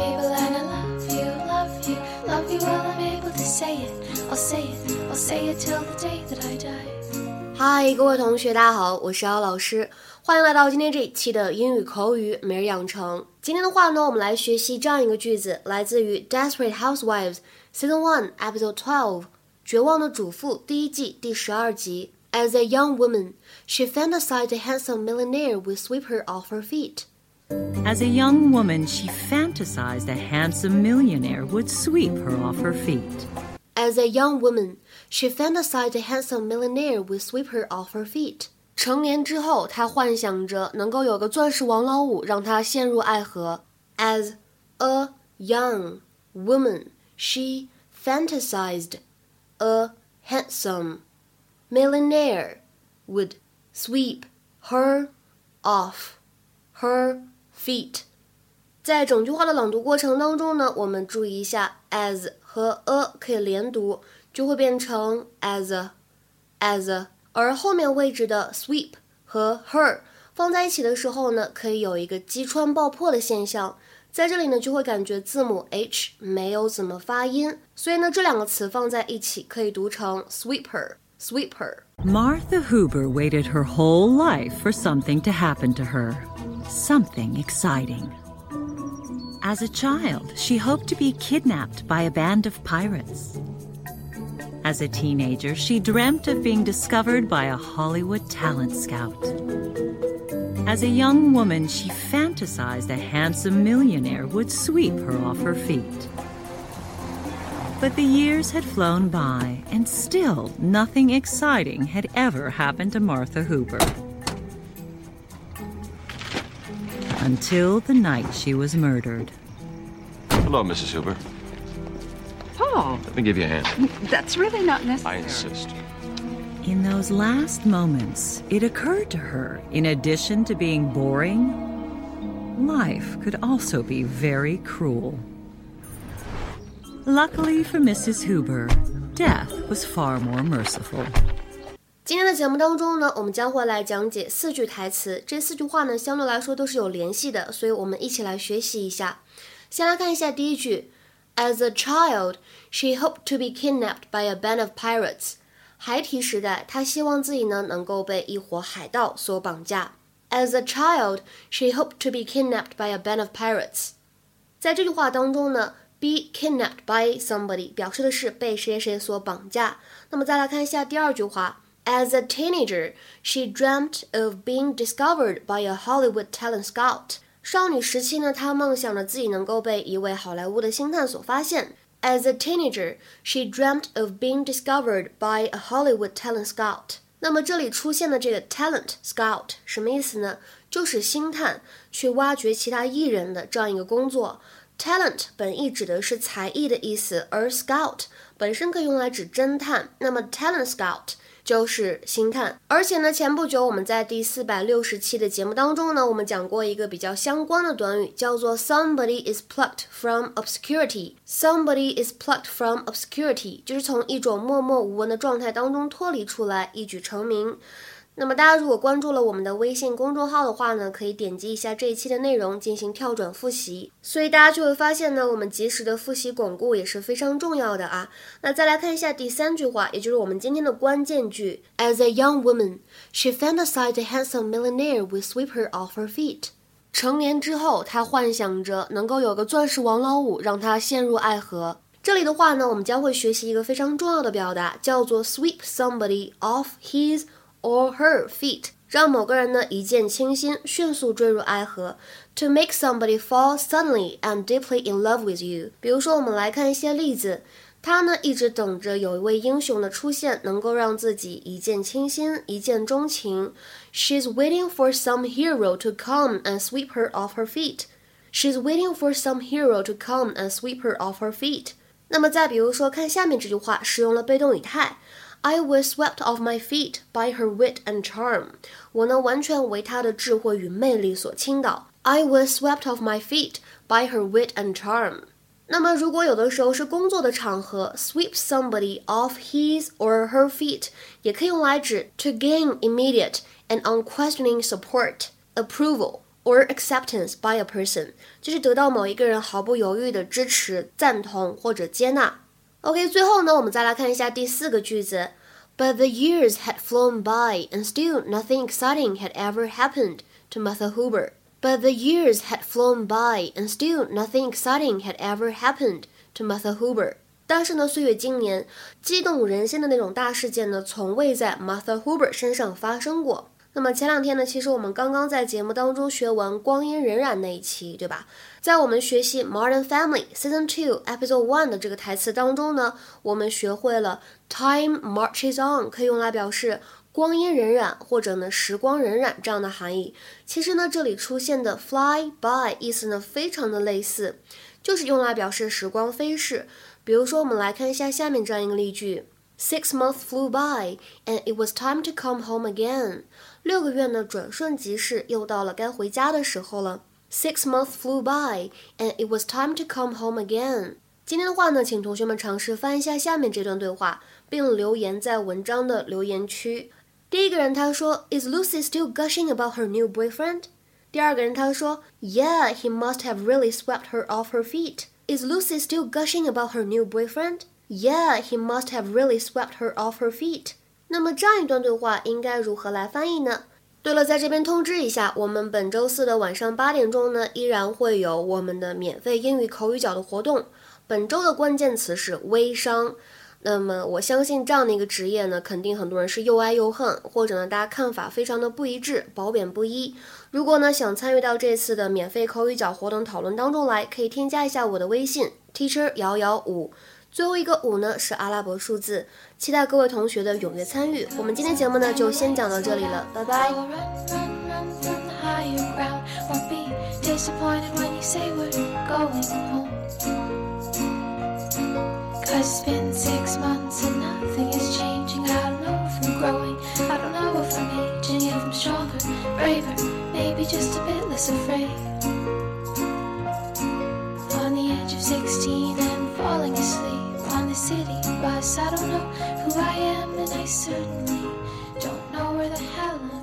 table and I love you, love you, love you while I'm able to say it. I'll say it, I'll say it till the day that I die. 嗨，各位同学，大家好，我是姚老师，欢迎来到今天这一期的英语口语每日养成。今天的话呢，我们来学习这样一个句子，来自于《Desperate Housewives》Season One Episode Twelve《绝望的主妇》第一季第十二集。As a young woman, she fantasized a handsome millionaire would sweep her off her feet. As a young woman, she fantasized a handsome millionaire would sweep her off her feet. As a young woman, she fantasized a handsome millionaire would sweep her off her feet. 成年之后，她幻想着能够有个钻石王老五让她陷入爱河。As a young woman, she fantasized a handsome millionaire would sweep her off her feet。在整句话的朗读过程当中呢，我们注意一下，as 和 a 可以连读，就会变成 as a as a，而后面位置的 sweep 和 her 放在一起的时候呢，可以有一个击穿爆破的现象。在这里呢，就会感觉字母 h 没有怎么发音，所以呢，这两个词放在一起可以读成 sweeper sweeper。 Martha Huber waited her whole life for something to happen to her. Something exciting. As a child, she hoped to be kidnapped by a band of pirates. As a teenager, she dreamt of being discovered by a Hollywood talent scout. As a young woman, she fantasized a handsome millionaire would sweep her off her feet. But the years had flown by, and still nothing exciting had ever happened to Martha Huber. Until the night she was murdered. Hello, Mrs. Huber. Paul, Let me give you a hand. that's really not necessary. I insist. In those last moments, it occurred to her, in addition to being boring, life could also be very cruel. Luckily for Mrs. Huber, death was far more merciful. 今天的节目当中呢，我们将会来讲解四句台词。这四句话呢，相对来说都是有联系的，所以我们一起来学习一下。先来看一下第一句：As a child, she hoped to be kidnapped by a band of pirates. 孩提时代，她希望自己呢能够被一伙海盗所绑架。As a child, she hoped to be kidnapped by a band of pirates. 在这句话当中呢，be kidnapped by somebody 表示的是被谁谁所绑架。那么再来看一下第二句话 ，As a teenager, she dreamt of being discovered by a Hollywood talent scout. 少女时期呢，她梦想着自己能够被一位好莱坞的星探所发现。As a teenager, she dreamt of being discovered by a Hollywood talent scout. 那么这里出现的这个 talent scout 什么意思呢？就是星探去挖掘其他艺人的这样一个工作。Talent 本意指的是才艺的意思，而 scout 本身可以用来指侦探。那么 talent scout 就是星探。而且呢，前不久我们在第四百六十期的节目当中呢，我们讲过一个比较相关的短语，叫做 somebody is plucked from obscurity。Somebody is plucked from obscurity，就是从一种默默无闻的状态当中脱离出来，一举成名。那么大家如果关注了我们的微信公众号的话呢，可以点击一下这一期的内容进行跳转复习。所以大家就会发现呢，我们及时的复习巩固也是非常重要的啊。那再来看一下第三句话，也就是我们今天的关键句：As a young woman, she fantasized a handsome millionaire would sweep her off her feet。成年之后，她幻想着能够有个钻石王老五让她陷入爱河。这里的话呢，我们将会学习一个非常重要的表达，叫做 sweep somebody off his or her feet，让某个人呢一见倾心，迅速坠入爱河。To make somebody fall suddenly and deeply in love with you。比如说，我们来看一些例子。他呢一直等着有一位英雄的出现，能够让自己一见倾心、一见钟情。She's waiting for some hero to come and sweep her off her feet. She's waiting for some hero to come and sweep her off her feet. 那么再比如说，看下面这句话，使用了被动语态。 I was swept off my feet by her wit and charm。我呢完全为她的智慧与魅力所倾倒。I was swept off my feet by her wit and charm。那么如果有的时候是工作的场合，sweep somebody off his or her feet 也可以用来指 to gain immediate and unquestioning support, approval or acceptance by a person，就是得到某一个人毫不犹豫的支持、赞同或者接纳。 OK，最后呢，我们再来看一下第四个句子。But the years had flown by, and still nothing exciting had ever happened to Martha Hooper. But the years had flown by, and still nothing exciting had ever happened to Martha Hooper. 但是呢，岁月经年，激动人心的那种大事件呢，从未在 Martha Hooper 身上发生过。 那么前两天呢，其实我们刚刚在节目当中学完《光阴荏苒》那一期，对吧？在我们学习《Modern Family》Season Two Episode One 的这个台词当中呢，我们学会了 "Time marches on" 可以用来表示光阴荏苒或者呢时光荏苒这样的含义。其实呢，这里出现的 "fly by" 意思呢非常的类似，就是用来表示时光飞逝。比如说，我们来看一下下面这样一个例句。Six months flew by, and it was time to come home again. 六个月呢，转瞬即逝，又到了该回家的时候了。Six months flew by, and it was time to come home again. 今天的话呢，请同学们尝试翻一下下面这段对话，并留言在文章的留言区。第一个人他说，Is Lucy still gushing about her new boyfriend？第二个人他说，Yeah, he must have really swept her off her feet. Is Lucy still gushing about her new boyfriend? Yeah, he must have really swept her off her feet. 那么这样一段对话应该如何来翻译呢？对了，在这边通知一下，我们本周四的晚上八点钟呢，依然会有我们的免费英语口语角的活动。本周的关键词是微商。那么我相信这样的一个职业呢，肯定很多人是又爱又恨，或者呢大家看法非常的不一致，褒贬不一。如果呢想参与到这次的免费口语角活动讨论当中来，可以添加一下我的微信 teacher 幺幺五。最后一个五呢是阿拉伯数字，期待各位同学的踊跃参与。我们今天节目呢就先讲到这里了，拜拜。I don't know who I am, and I certainly don't know where the hell I'm